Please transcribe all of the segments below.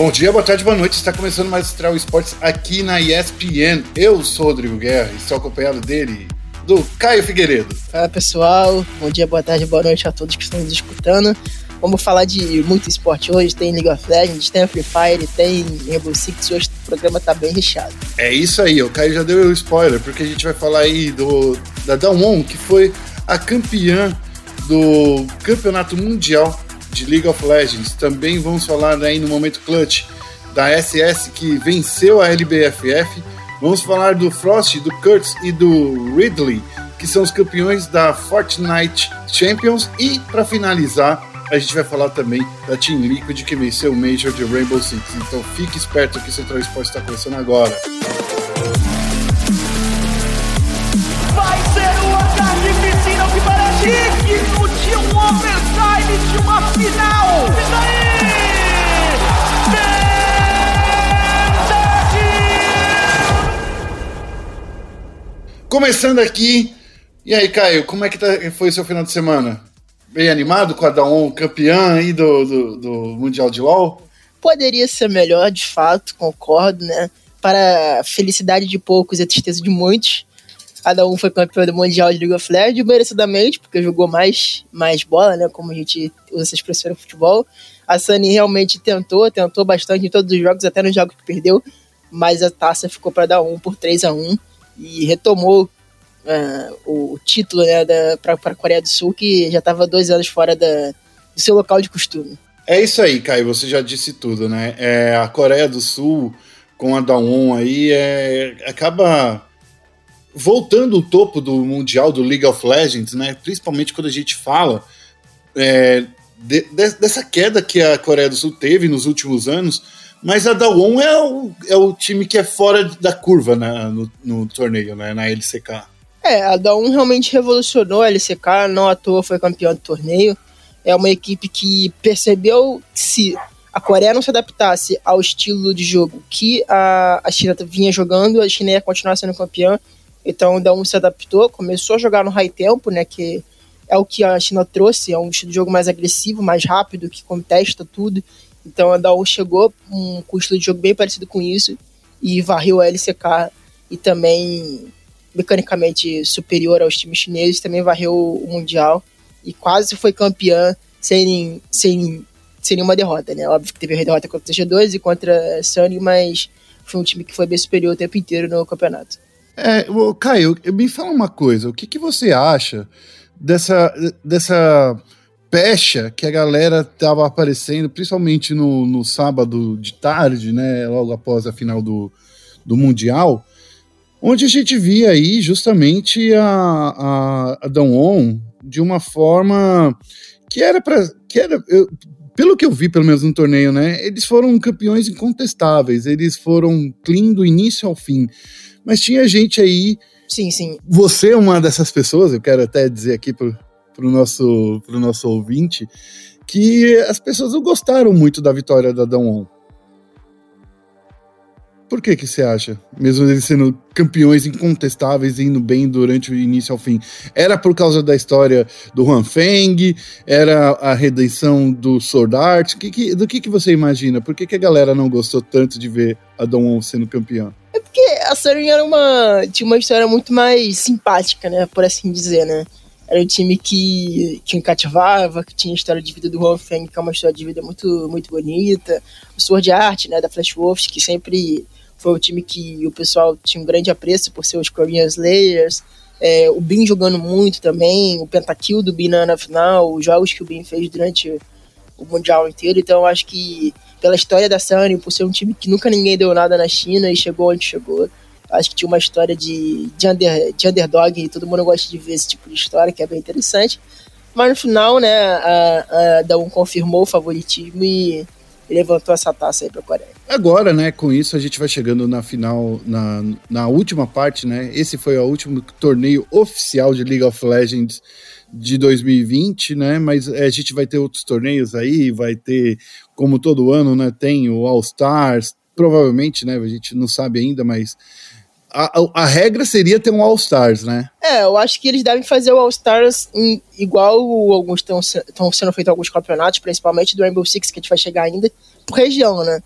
Bom dia, boa tarde, boa noite. Está começando mais Astral Esportes aqui na ESPN. Eu sou o Rodrigo Guerra e estou acompanhado dele, do Caio Figueiredo. Fala pessoal, bom dia, boa tarde, boa noite a todos que estão nos escutando. Vamos falar de muito esporte hoje, tem League of Legends, tem Free Fire, tem Rainbow Six, hoje o programa tá bem recheado. É isso aí, o Caio já deu o spoiler, porque a gente vai falar aí do, da Damwon, que foi a campeã do Campeonato Mundial de League of Legends. Também vamos falar aí no momento clutch da SS que venceu a LBFF. Vamos falar do Frost, do Kurtz e do Ridley, que são os campeões da Fortnite Champions. E para finalizar, a gente vai falar também da Team Liquid que venceu o Major de Rainbow Six. Então fique esperto que o Central Sports está começando agora. Vai de uma final. E daí? Começando aqui. E aí, Caio, como é que tá, foi o seu final de semana? Bem animado com a Daon campeã aí do, do, do Mundial de LoL? Poderia ser melhor, de fato, concordo, né? Para a felicidade de poucos e a tristeza de muitos. Cada um foi campeão do Mundial de League of Legends, merecidamente, porque jogou mais, mais bola, né? Como a gente usa essa expressão no futebol. A Sunny realmente tentou, tentou bastante em todos os jogos, até nos jogos que perdeu, mas a taça ficou para dar um por 3 a 1 e retomou uh, o título né, para a Coreia do Sul, que já estava dois anos fora da, do seu local de costume. É isso aí, Caio, você já disse tudo, né? É, a Coreia do Sul, com a Dawn aí, é, acaba voltando o topo do Mundial do League of Legends, né? Principalmente quando a gente fala é, de, de, dessa queda que a Coreia do Sul teve nos últimos anos, mas a Dawon é o, é o time que é fora da curva né, no, no torneio, né, na LCK. É, a Dawn realmente revolucionou a LCK, não à toa foi campeão do torneio. É uma equipe que percebeu que se a Coreia não se adaptasse ao estilo de jogo que a, a China vinha jogando, a China ia continuar sendo campeã. Então a Dawn se adaptou, começou a jogar no high tempo, né, que é o que a China trouxe, é um estilo de jogo mais agressivo, mais rápido, que contesta tudo. Então a Dawn chegou um, estilo de jogo bem parecido com isso e varreu a LCK e também mecanicamente superior aos times chineses, também varreu o Mundial e quase foi campeã sem, sem, sem nenhuma derrota, né? Óbvio que teve a derrota contra o G2 e contra a Sunny, mas foi um time que foi bem superior o tempo inteiro no campeonato. É, Caio, me fala uma coisa, o que, que você acha dessa, dessa pecha que a galera tava aparecendo, principalmente no, no sábado de tarde, né, logo após a final do, do Mundial, onde a gente via aí justamente a, a, a Dawn de uma forma que era para que era eu, pelo que eu vi pelo menos no torneio, né, eles foram campeões incontestáveis, eles foram clean do início ao fim, mas tinha gente aí Sim, sim. Você é uma dessas pessoas, eu quero até dizer aqui pro, pro nosso, pro nosso ouvinte, que as pessoas não gostaram muito da vitória da Dawn por que que você acha? Mesmo eles sendo campeões incontestáveis e indo bem durante o início ao fim. Era por causa da história do Huan Feng? Era a redenção do Sword Art? Que, que, do que que você imagina? Por que que a galera não gostou tanto de ver a Dawn sendo campeã? É porque a Sunny era uma, tinha uma história muito mais simpática, né? Por assim dizer, né? Era um time que, que cativava, que tinha a história de vida do Huan Feng, que é uma história de vida muito, muito bonita. O Sword Art, né? Da Flash Wolves, que sempre foi o time que o pessoal tinha um grande apreço por ser os Korean Slayers. É, o Bin jogando muito também, o pentakill do Bin na, na final, os jogos que o Bin fez durante o Mundial inteiro. Então, acho que pela história da Sunny, por ser um time que nunca ninguém deu nada na China e chegou onde chegou, acho que tinha uma história de, de, under, de underdog e todo mundo gosta de ver esse tipo de história, que é bem interessante. Mas no final, né, a, a Dawn confirmou o favoritismo e levantou essa taça aí para a Coreia. Agora, né, com isso a gente vai chegando na final, na, na última parte, né? Esse foi o último torneio oficial de League of Legends de 2020, né? Mas a gente vai ter outros torneios aí, vai ter, como todo ano, né? Tem o All Stars, provavelmente, né? A gente não sabe ainda, mas a, a, regra seria ter um All-Stars, né? É, eu acho que eles devem fazer o All-Stars igual alguns estão sendo feitos alguns campeonatos, principalmente do Rainbow Six, que a gente vai chegar ainda, por região, né?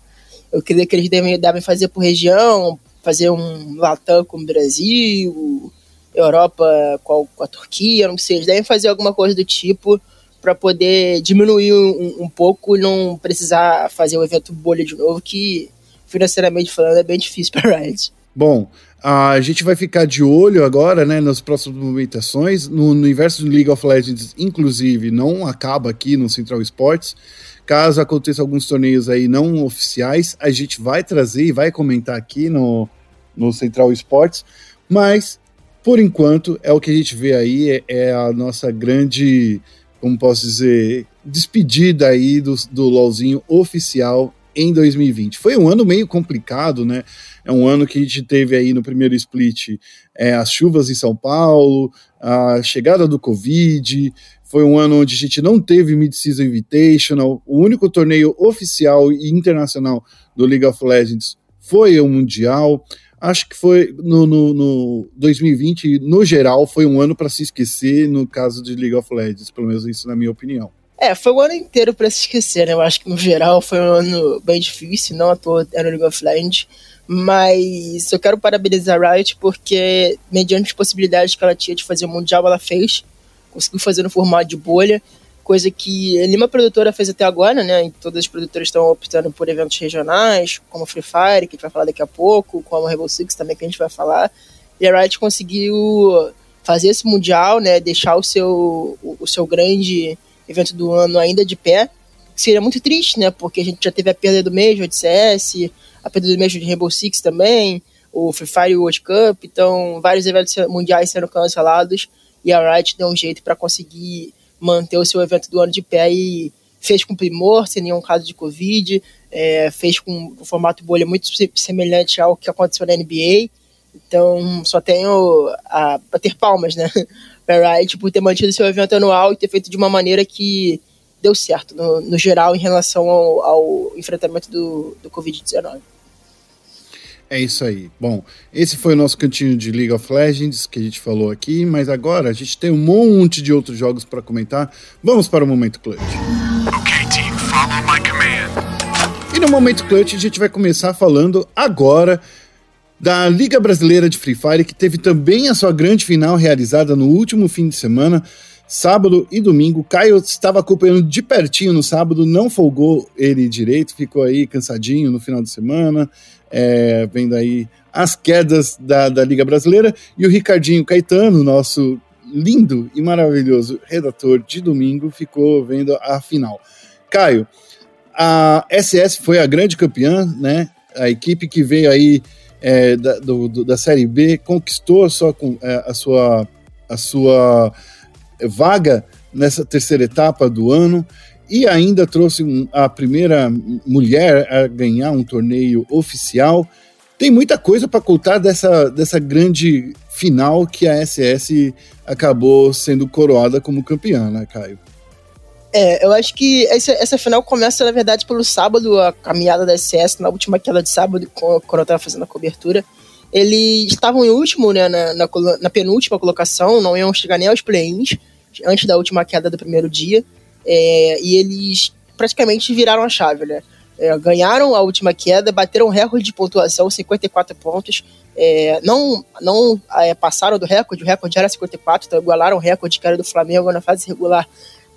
Eu creio que eles devem, devem fazer por região, fazer um Latam com o Brasil, Europa com a, com a Turquia, não sei. Eles devem fazer alguma coisa do tipo para poder diminuir um, um, pouco e não precisar fazer o evento bolha de novo, que financeiramente falando é bem difícil para Riot. Bom, a gente vai ficar de olho agora, né, nas próximas movimentações. No, universo do League of Legends, inclusive, não acaba aqui no Central Sports. Caso aconteça alguns torneios aí não oficiais, a gente vai trazer e vai comentar aqui no, no Central Sports, mas por enquanto é o que a gente vê aí, é, é a nossa grande, como posso dizer, despedida aí do, do LOLzinho oficial em 2020. Foi um ano meio complicado, né? É um ano que a gente teve aí no primeiro split é, as chuvas em São Paulo, a chegada do Covid, foi um ano onde a gente não teve Mid-Season Invitational. O único torneio oficial e internacional do League of Legends foi o Mundial. Acho que foi no, no, no 2020, no geral, foi um ano para se esquecer no caso de League of Legends, pelo menos isso na minha opinião. É, foi o ano inteiro para se esquecer, né? Eu acho que no geral foi um ano bem difícil, não à toa era o League of Legends. Mas eu quero parabenizar a Riot porque, mediante as possibilidades que ela tinha de fazer o Mundial, ela fez conseguiu fazer no formato de bolha, coisa que nenhuma produtora fez até agora, né? Todas as produtoras estão optando por eventos regionais, como Free Fire, que a gente vai falar daqui a pouco, como Rainbow Six também, que a gente vai falar. E a Riot conseguiu fazer esse mundial, né? Deixar o seu, o seu grande evento do ano ainda de pé, seria muito triste, né? Porque a gente já teve a perda do Major de CS, a perda do Major de Rainbow Six também, o Free Fire World Cup, então vários eventos mundiais sendo cancelados e a Riot deu um jeito para conseguir manter o seu evento do ano de pé e fez com primor, sem nenhum caso de Covid, é, fez com um formato bolha muito semelhante ao que aconteceu na NBA. Então, só tenho a bater palmas, né? Para por ter mantido seu evento anual e ter feito de uma maneira que deu certo, no, no geral, em relação ao, ao enfrentamento do, do Covid-19. É isso aí. Bom, esse foi o nosso cantinho de League of Legends que a gente falou aqui, mas agora a gente tem um monte de outros jogos para comentar. Vamos para o momento clutch. Okay, team, follow my command. E no momento clutch a gente vai começar falando agora da Liga Brasileira de Free Fire, que teve também a sua grande final realizada no último fim de semana sábado e domingo. Caio estava acompanhando de pertinho no sábado, não folgou ele direito, ficou aí cansadinho no final de semana, é, vendo aí as quedas da, da Liga Brasileira. E o Ricardinho Caetano, nosso lindo e maravilhoso redator de domingo, ficou vendo a final. Caio, a SS foi a grande campeã, né? A equipe que veio aí é, da, do, do, da Série B conquistou a sua, é, a sua, a sua vaga nessa terceira etapa do ano e ainda trouxe a primeira mulher a ganhar um torneio oficial. Tem muita coisa para contar dessa, dessa grande final que a SS acabou sendo coroada como campeã, né, Caio? É, eu acho que essa, essa final começa, na verdade, pelo sábado, a caminhada da SS, na última queda de sábado, quando eu estava fazendo a cobertura. Eles estavam em último, né, na, na, na penúltima colocação, não iam chegar nem aos play-ins antes da última queda do primeiro dia. É, e eles praticamente viraram a chave, né? É, ganharam a última queda, bateram recorde de pontuação, 54 pontos. É, não não é, passaram do recorde, o recorde era 54, então igualaram o recorde que era do Flamengo na fase regular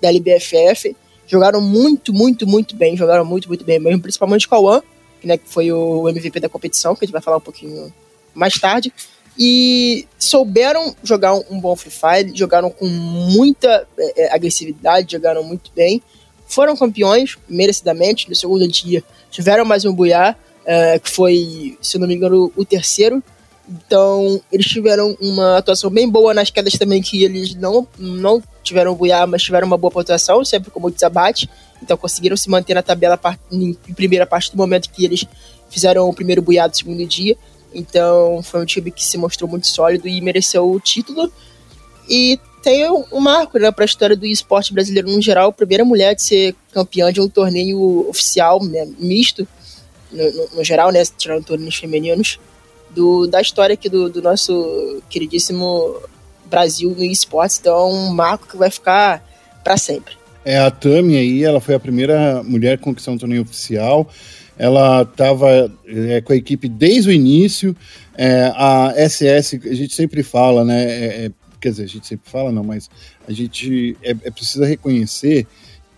da LBFF. Jogaram muito, muito, muito bem, jogaram muito, muito bem mesmo, principalmente o Cauã, né, que foi o MVP da competição, que a gente vai falar um pouquinho mais tarde e souberam jogar um, um bom Free Fire, jogaram com muita é, é, agressividade, jogaram muito bem, foram campeões merecidamente. No segundo dia tiveram mais um Buiá, é, que foi, se não me engano, o terceiro. Então, eles tiveram uma atuação bem boa nas quedas também, que eles não, não tiveram buiá, mas tiveram uma boa pontuação, sempre com desabate. Então, conseguiram se manter na tabela em primeira parte do momento que eles fizeram o primeiro buiá do segundo dia. Então foi um time que se mostrou muito sólido e mereceu o título. E tem um marco né, para a história do esporte brasileiro no geral, a primeira mulher de ser campeã de um torneio oficial, né, misto, no, no, no, geral, né, tirando torneios femininos, do, da história aqui do, do nosso queridíssimo Brasil no esportes. Então um marco que vai ficar para sempre. É, a Tami aí, ela foi a primeira mulher a conquistar um torneio oficial. ela estava é, com a equipe desde o início. É, a SS, a gente sempre fala, né? É, é, quer dizer, a gente sempre fala, não, mas a gente é, é precisa reconhecer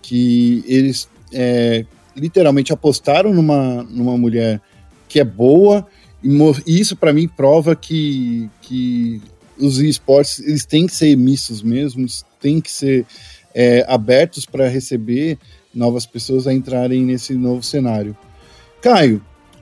que eles é, literalmente apostaram numa, numa mulher que é boa, e isso para mim prova que, que os esportes eles têm que ser mistos mesmo, têm que ser é, abertos para receber novas pessoas a entrarem nesse novo cenário. Caio,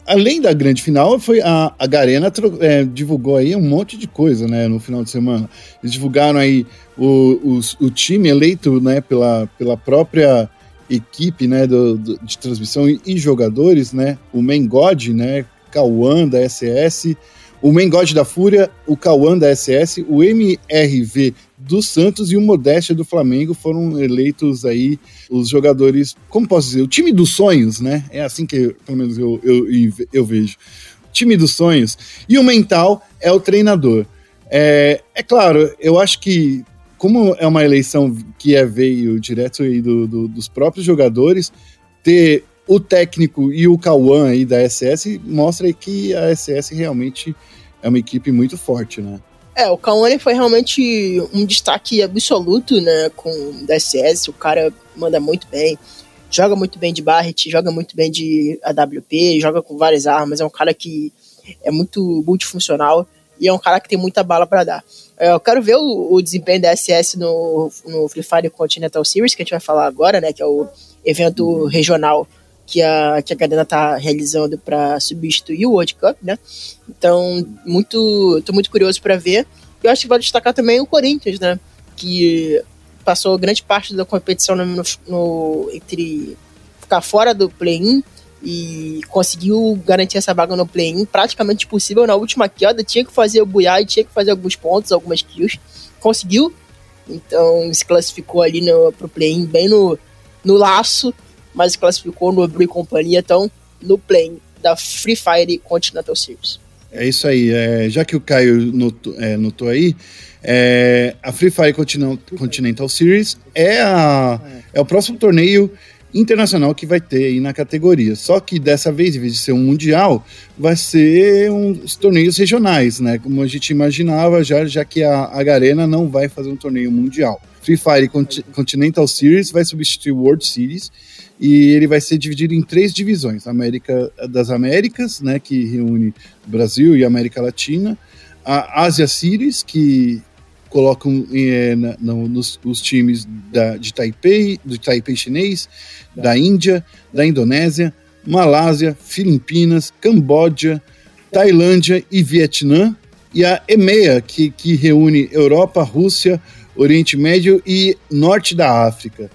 além da grande final, foi a, a Garena é, divulgou aí um monte de coisa, né, no final de semana. Eles divulgaram aí o, o, time eleito, né, pela, pela própria equipe, né, do, do, de transmissão e, e, jogadores, né, o Main God, né, Cauã da SS, o Main God da Fúria, o Cauã da SS, o MRV do Santos e o Modéstia do Flamengo foram eleitos aí os jogadores, como posso dizer, o time dos sonhos, né? É assim que pelo menos eu, eu, eu vejo. Time dos sonhos. E o mental é o treinador. É, é claro, eu acho que como é uma eleição que é veio direto aí do, do, dos próprios jogadores, ter o técnico e o Cauã aí da SS mostra que a SS realmente é uma equipe muito forte, né? É, o Kawane foi realmente um destaque absoluto, né, com o SS, o cara manda muito bem, joga muito bem de Barret, joga muito bem de AWP, joga com várias armas, é um cara que é muito multifuncional e é um cara que tem muita bala para dar. É, eu quero ver o, o, desempenho da SS no, no Free Fire Continental Series, que a gente vai falar agora, né, que é o evento regional que a, que a Garena tá realizando para substituir o World Cup, né? Então, muito, tô muito curioso para ver. Eu acho que vai destacar também o Corinthians, né? Que passou grande parte da competição no, no, no entre ficar fora do play-in e conseguiu garantir essa vaga no play-in praticamente possível na última queda. Tinha que fazer o buiar e tinha que fazer alguns pontos, algumas kills. Conseguiu. Então se classificou ali no, pro play-in bem no, no laço mas classificou no Blue e companhia, então no play da Free Fire Continental Series. É isso aí. É, já que o Caio notou, é, notou aí, é, a Free Fire Continental Series é, a, é o próximo torneio internacional que vai ter aí na categoria. Só que dessa vez, em vez de ser um mundial, vai ser uns torneios regionais, né? Como a gente imaginava, já, já que a, a Garena não vai fazer um torneio mundial. Free Fire Continental Series vai substituir World Series e ele vai ser dividido em três divisões: América das Américas, né, que reúne Brasil e América Latina, a Ásia Series, que colocam é, na, nos, os times da, de Taipei, do Taipei chinês, da Índia, da Indonésia, Malásia, Filipinas, Camboja, Tailândia e Vietnã, e a EMEA, que, que reúne Europa, Rússia, Oriente Médio e Norte da África.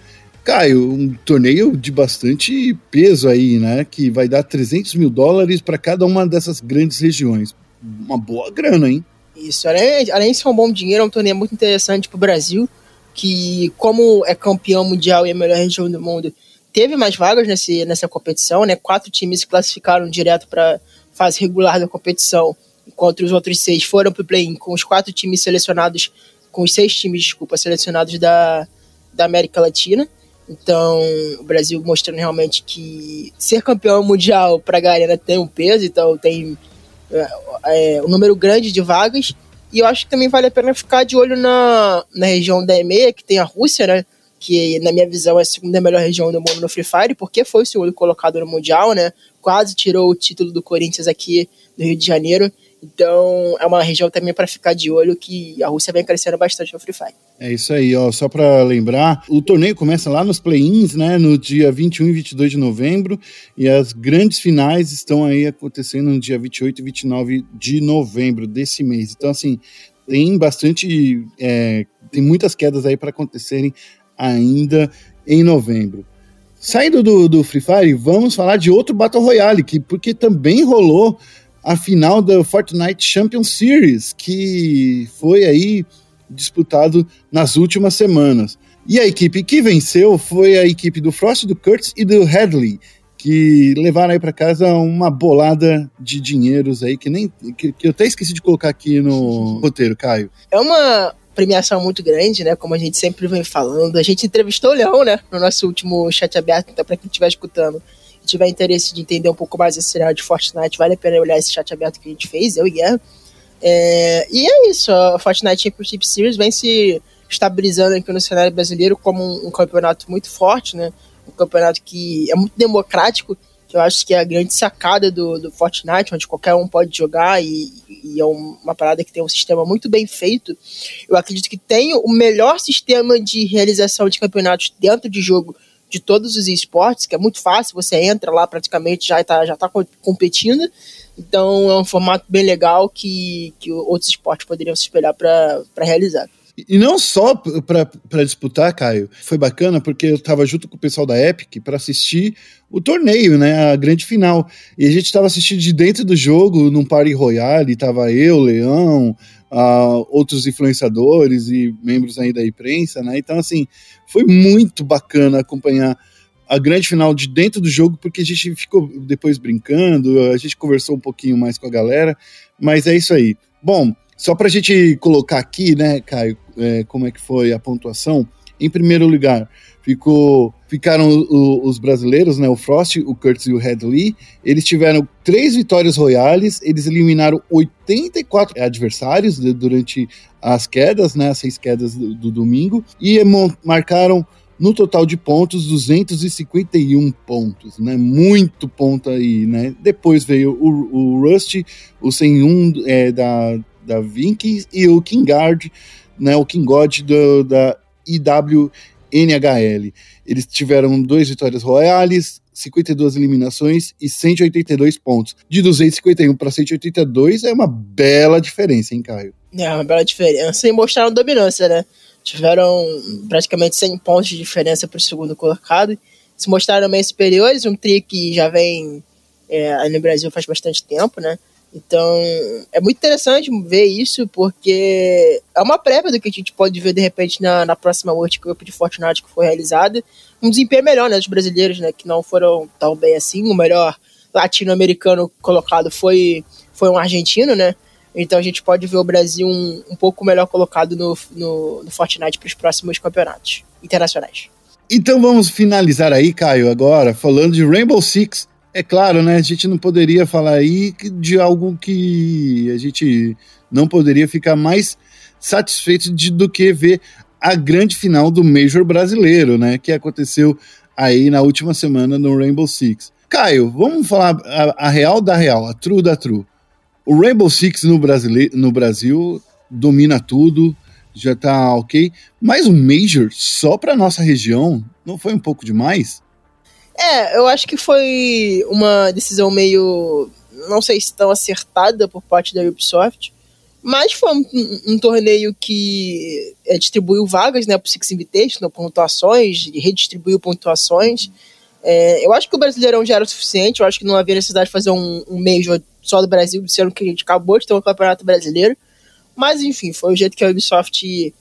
Caio, um torneio de bastante peso aí, né? Que vai dar 300 mil dólares para cada uma dessas grandes regiões. Uma boa grana, hein? Isso, além, além de ser um bom dinheiro, é um torneio muito interessante para o Brasil, que, como é campeão mundial e a melhor região do mundo, teve mais vagas nesse, nessa competição, né? Quatro times se classificaram direto para fase regular da competição, enquanto os outros seis foram para o play-in, com os quatro times selecionados, com os seis times, desculpa, selecionados da, da América Latina. Então, o Brasil mostrando realmente que ser campeão mundial para a galera tem um peso, então tem é, é, um número grande de vagas. E eu acho que também vale a pena ficar de olho na, na região da EMEA, que tem a Rússia, né? Que, na minha visão, é a segunda melhor região do mundo no Free Fire, porque foi o segundo colocado no Mundial, né? Quase tirou o título do Corinthians aqui do Rio de Janeiro. Então, é uma região também para ficar de olho que a Rússia vem crescendo bastante no Free Fire. É isso aí, ó. Só para lembrar, o torneio começa lá nos play-ins, né, no dia 21 e 22 de novembro, e as grandes finais estão aí acontecendo no dia 28 e 29 de novembro desse mês. Então, assim, tem bastante. É, tem muitas quedas aí para acontecerem ainda em novembro. Saindo do, do Free Fire, vamos falar de outro Battle Royale, que, porque também rolou a final da Fortnite Champion Series, que foi aí disputado nas últimas semanas. E a equipe que venceu foi a equipe do Frost, do Kurtz e do Hadley, que levaram aí para casa uma bolada de dinheiros aí que nem que, que, eu até esqueci de colocar aqui no roteiro, Caio. É uma premiação muito grande, né? Como a gente sempre vem falando. A gente entrevistou o Leão, né? No nosso último chat aberto, então para quem estiver escutando Se tiver interesse de entender um pouco mais esse cenário de Fortnite, vale a pena olhar esse chat aberto que a gente fez, eu e Guerra. É, e é isso, a Fortnite Championship Series vem se estabilizando aqui no cenário brasileiro como um, um campeonato muito forte, né? Um campeonato que é muito democrático, que eu acho que é a grande sacada do, do Fortnite, onde qualquer um pode jogar e, e é uma parada que tem um sistema muito bem feito. Eu acredito que tem o melhor sistema de realização de campeonatos dentro de jogo de todos os esportes, que é muito fácil, você entra lá praticamente já está já tá competindo. Então é um formato bem legal que, que outros esportes poderiam se espelhar para realizar. E não só para disputar, Caio, foi bacana porque eu estava junto com o pessoal da Epic para assistir o torneio, né, a grande final. E a gente estava assistindo de dentro do jogo, num party royale, tava eu, Leão, uh, outros influenciadores e membros aí da imprensa, né? Então, assim, foi muito bacana acompanhar a grande final de dentro do jogo, porque a gente ficou depois brincando, a gente conversou um pouquinho mais com a galera, mas é isso aí. Bom, só para a gente colocar aqui, né, Caio, é, como é que foi a pontuação. Em primeiro lugar, ficou, ficaram o, os brasileiros, né, o Frost, o Curtis e o Headley. Eles tiveram três vitórias royales, eles eliminaram 84 adversários durante as quedas, né, as seis quedas do, do domingo, e marcaram no total de pontos 251 pontos, né? Muito ponto aí, né? Depois veio o, o Rust, o 101 é, da da Vinky e o Kingard, né, o Kingod da IWNHL. Eles tiveram duas vitórias royales, 52 eliminações e 182 pontos. De 251 para 182 é uma bela diferença, hein, Caio? É, uma bela diferença e mostraram dominância, né? Tiveram praticamente 100 pontos de diferença para o segundo colocado. Se mostraram meio superiores, um tri que já vem é, no Brasil faz bastante tempo, né? Então, é muito interessante ver isso, porque é uma prévia do que a gente pode ver, de repente, na, na próxima World Cup de Fortnite que foi realizada. Um desempenho melhor, né, dos brasileiros, né, que não foram tão bem assim. O melhor latino-americano colocado foi, foi um argentino, né? Então a gente pode ver o Brasil um, um pouco melhor colocado no, no, no Fortnite para os próximos campeonatos internacionais. Então vamos finalizar aí, Caio, agora, falando de Rainbow Six é claro, né? A gente não poderia falar aí de algo que a gente não poderia ficar mais satisfeito de, do que ver a grande final do Major brasileiro, né? Que aconteceu aí na última semana no Rainbow Six. Caio, vamos falar a, a real da real, a true da true. O Rainbow Six no, Brasile no Brasil domina tudo, já tá ok, mas o Major só para nossa região não foi um pouco demais? É, eu acho que foi uma decisão meio. Não sei se tão acertada por parte da Ubisoft. Mas foi um, um, torneio que é, distribuiu vagas né, para o Six Invitational, pontuações, redistribuiu pontuações. É, eu acho que o Brasileirão já era o suficiente, eu acho que não havia necessidade de fazer um, um Major só do Brasil, sendo que a gente acabou de ter um campeonato brasileiro. Mas enfim, foi o jeito que a Ubisoft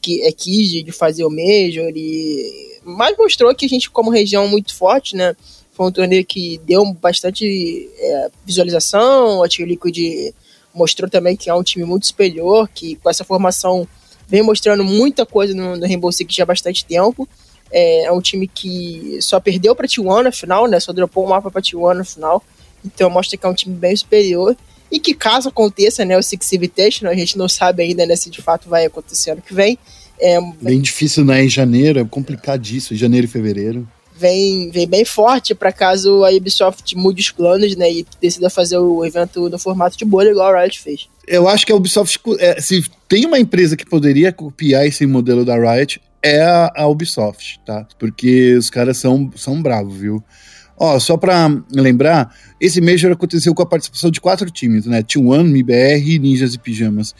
que, é, quis de fazer o Major e mas mostrou que a gente, como região muito forte, né? Foi um torneio que deu bastante é, visualização. A Team Liquid mostrou também que é um time muito superior, que com essa formação vem mostrando muita coisa no, no Rainbow Six já há bastante tempo. É, é um time que só perdeu para T1 na final, né? Só dropou o mapa para T1 na final. Então mostra que é um time bem superior. E que caso aconteça, né, o Six Invitation, a gente não sabe ainda né, se de fato vai acontecer ano que vem, é bem difícil, né? Em janeiro, é complicadíssimo, janeiro e fevereiro. Vem, vem bem forte para caso a Ubisoft mude os planos, né? E decida fazer o evento no formato de bolha, igual a Riot fez. Eu acho que a Ubisoft, é, se tem uma empresa que poderia copiar esse modelo da Riot, é a, a Ubisoft, tá? Porque os caras são, são bravos, viu? Ó, só para lembrar, esse Major aconteceu com a participação de quatro times, né? T1, MIBR, Ninjas e Pijamas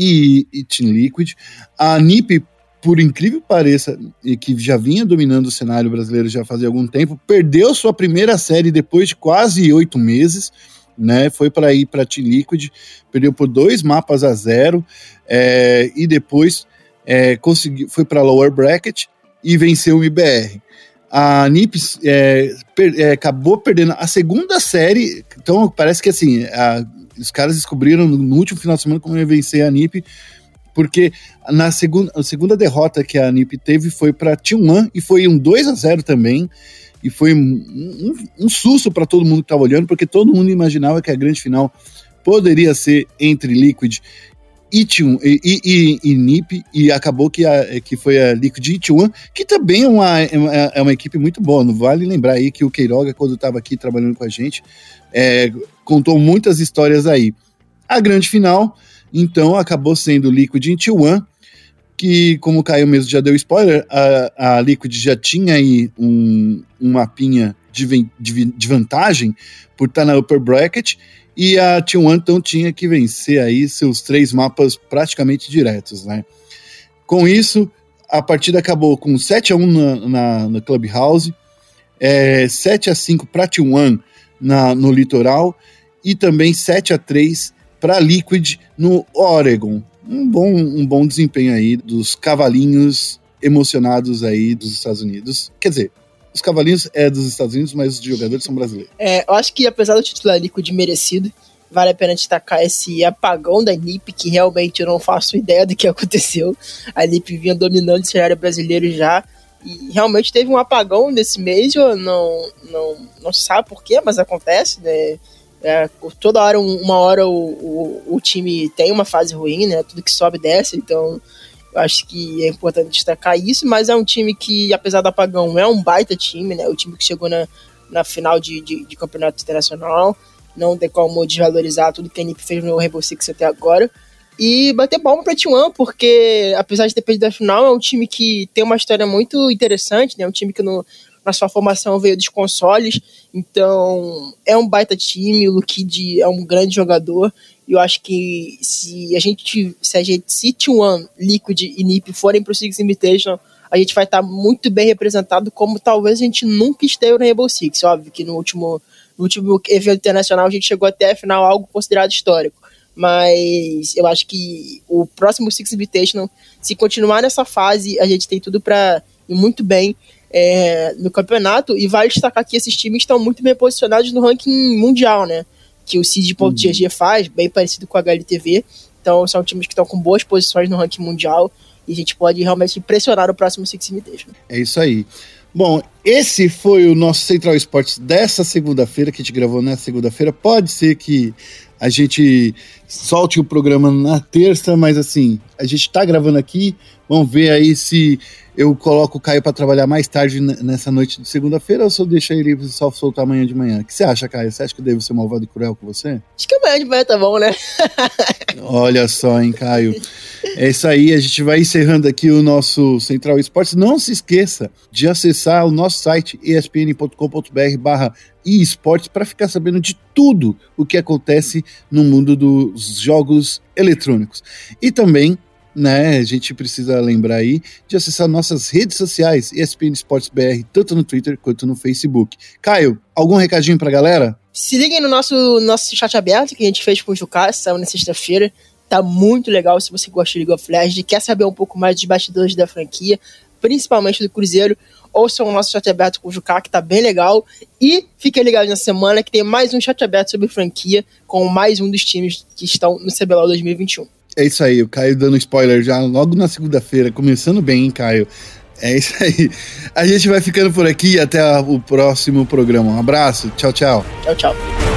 e, e Team Liquid. A NiP, por incrível que pareça, e que já vinha dominando o cenário brasileiro já fazia algum tempo, perdeu sua primeira série depois de quase oito meses. Né, foi para ir para Team Liquid, perdeu por dois mapas a zero é, e depois é, conseguiu, foi para lower bracket e venceu o IBR. A Nips é, per, é, acabou perdendo a segunda série, então parece que assim a, os caras descobriram no último final de semana como ia vencer a NiP, porque na segunda, a segunda derrota que a NiP teve foi para T1 e foi um 2 a 0 também. e foi um, um susto para todo mundo que estava olhando, porque todo mundo imaginava que a grande final poderia ser entre Liquid e, e, e, e, NIP, e acabou que, a, que foi a Liquid T1, que também é uma, é, é uma equipe muito boa. Não vale lembrar aí que o Queiroga, quando estava aqui trabalhando com a gente, é, contou muitas histórias aí. A grande final, então, acabou sendo Liquid T1, que, como o Caio mesmo já deu spoiler, a, a Liquid já tinha aí um, um mapinha de, de, de vantagem por estar na upper bracket, e a T1 então tinha que vencer aí seus três mapas praticamente diretos, né? Com isso, a partida acabou com 7 a 1 na, na, na Clubhouse, é, 7 a 5 para T1 na, no litoral e também 7 a 3 para Liquid no Oregon. Um bom, um bom desempenho aí dos cavalinhos emocionados aí dos Estados Unidos. Quer dizer, os cavalinhos é dos Estados Unidos, mas os jogadores são brasileiros. É, eu acho que apesar do título da Liquid merecido, vale a pena destacar esse apagão da NIP, que realmente eu não faço ideia do que aconteceu. A NIP vinha dominando o cenário brasileiro já, e realmente teve um apagão nesse mês, eu não, não, não sabe porquê, mas acontece, né? É, toda hora, uma hora o, o, o, time tem uma fase ruim, né? Tudo que sobe desce, então acho que é importante destacar isso, mas é um time que, apesar do apagão, é um baita time, né? O time que chegou na, na final de, de, de campeonato internacional. Não tem como desvalorizar tudo que a NiP fez no Rainbow Six até agora. E bater palma pra T1, porque apesar de ter perdido a final, é um time que tem uma história muito interessante, né? É um time que no, na sua formação veio dos consoles, então é um baita time, o Lukid é um grande jogador, e eu acho que se a gente, se a gente, se T1, Liquid e NiP forem pro Six Invitation, a gente vai estar tá muito bem representado, como talvez a gente nunca esteve no Rainbow Six. Óbvio que no último, no último evento internacional a gente chegou até a final, algo considerado histórico. Mas eu acho que o próximo Six Invitation, se continuar nessa fase, a gente tem tudo para ir muito bem é, no campeonato. E vale destacar que esses times estão muito bem posicionados no ranking mundial, né? que o Cid.gg uhum. faz, bem parecido com a HLTV. Então são times que estão com boas posições no ranking mundial e a gente pode realmente impressionar o próximo Six Invitation. É isso aí. Bom, esse foi o nosso Central Esportes dessa segunda-feira, que a gente gravou nessa segunda-feira. Pode ser que a gente solte o programa na terça, mas assim, a gente está gravando aqui. Vamos ver aí se eu coloco o Caio para trabalhar mais tarde nessa noite de segunda-feira ou se eu deixo ele só soltar amanhã de manhã? O que você acha, Caio? Você acha que eu devo ser malvado e cruel com você? Acho que amanhã de manhã tá bom, né? Olha só, hein, Caio. É isso aí, a gente vai encerrando aqui o nosso Central Esportes. Não se esqueça de acessar o nosso site espn.com.br barra esportes para ficar sabendo de tudo o que acontece no mundo dos jogos eletrônicos. E também né? A gente precisa lembrar aí de acessar nossas redes sociais, ESPN Esportes BR, tanto no Twitter quanto no Facebook. Caio, algum recadinho pra galera? Se liguem no nosso, nosso chat aberto que a gente fez com o Jucá, saiu na sexta-feira. Tá muito legal se você gosta de League of Legends, quer saber um pouco mais dos bastidores da franquia, principalmente do Cruzeiro, ouçam o nosso chat aberto com o Jucá, que tá bem legal. E fiquem ligados na semana que tem mais um chat aberto sobre franquia com mais um dos times que estão no CBLOL 2021. É isso aí, o Caio dando spoiler já logo na segunda-feira, começando bem, hein, Caio? É isso aí. A gente vai ficando por aqui até o próximo programa. Um abraço, tchau, tchau. Tchau, tchau.